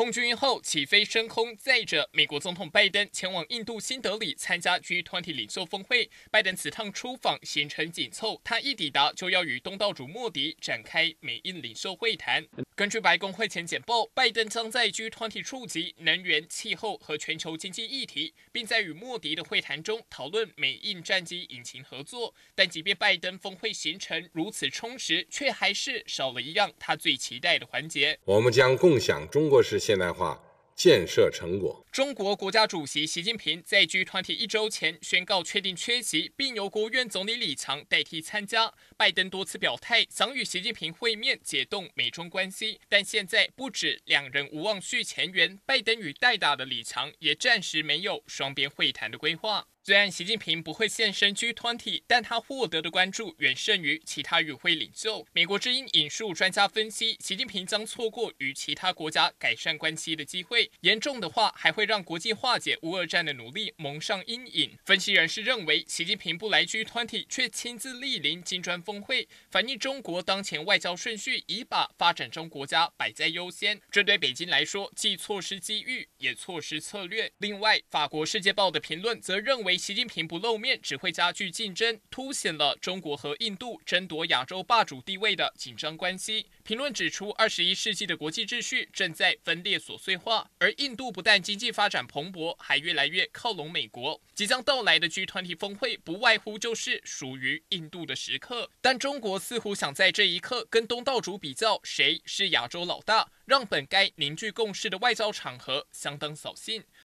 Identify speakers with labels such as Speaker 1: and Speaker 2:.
Speaker 1: 空军后起飞升空，载着美国总统拜登前往印度新德里参加 G20 领袖峰会。拜登此趟出访行程紧凑，他一抵达就要与东道主莫迪展开美印领袖会谈。根据白宫会前简报，拜登将在 G20 触及能源、气候和全球经济议题，并在与莫迪的会谈中讨论美印战机引擎合作。但即便拜登峰会行程如此充实，却还是少了一样他最期待的环节。
Speaker 2: 我们将共享中国式现代化建设成果。
Speaker 1: 中国国家主席习近平在 G20 一周前宣告确定缺席，并由国务院总理李强代替参加。拜登多次表态想与习近平会面，解冻美中关系。但现在不止两人无望续前缘，拜登与代打的李强也暂时没有双边会谈的规划。虽然习近平不会现身 G20，但他获得的关注远胜于其他与会领袖。美国之音引述专家分析，习近平将错过与其他国家改善关系的机会，严重的话还会会让国际化解乌俄战的努力蒙上阴影。分析人士认为，习近平不来 G20，却亲自莅临金砖峰会，反映中国当前外交顺序已把发展中国家摆在优先。这对北京来说，既错失机遇，也错失策略。另外，法国《世界报》的评论则认为。习近平不露面只会加剧竞争，凸显了中国和印度争夺亚洲霸主地位的紧张关系。评论指出，二十一世纪的国际秩序正在分裂琐碎化，而印度不但经济发展蓬勃，还越来越靠拢美国。即将到来的 G 团体峰会，不外乎就是属于印度的时刻。但中国似乎想在这一刻跟东道主比较，谁是亚洲老大，让本该凝聚共识的外交场合相当扫兴。